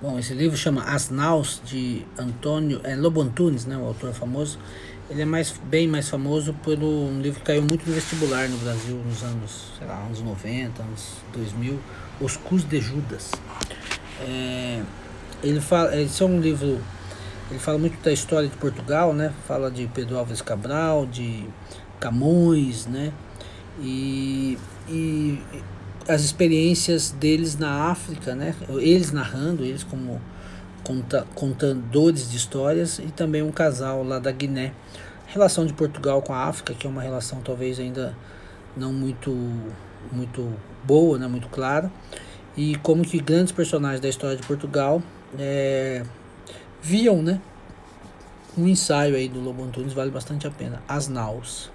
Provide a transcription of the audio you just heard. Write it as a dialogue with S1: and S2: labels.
S1: Bom, esse livro chama As Naus, de Antônio é, Lobo Antunes, né, o autor famoso. Ele é mais, bem mais famoso por um livro que caiu muito no vestibular no Brasil nos anos, sei lá, anos 90, anos 2000, Os Cus de Judas. É, ele fala, esse é um livro, ele fala muito da história de Portugal, né? Fala de Pedro Alves Cabral, de Camões, né? E, e as experiências deles na África, né? Eles narrando, eles como conta, contadores de histórias e também um casal lá da Guiné. Relação de Portugal com a África, que é uma relação talvez ainda não muito muito boa, né? Muito clara. E como que grandes personagens da história de Portugal é, viam, né? Um ensaio aí do Lobo Antunes vale bastante a pena. As Naus.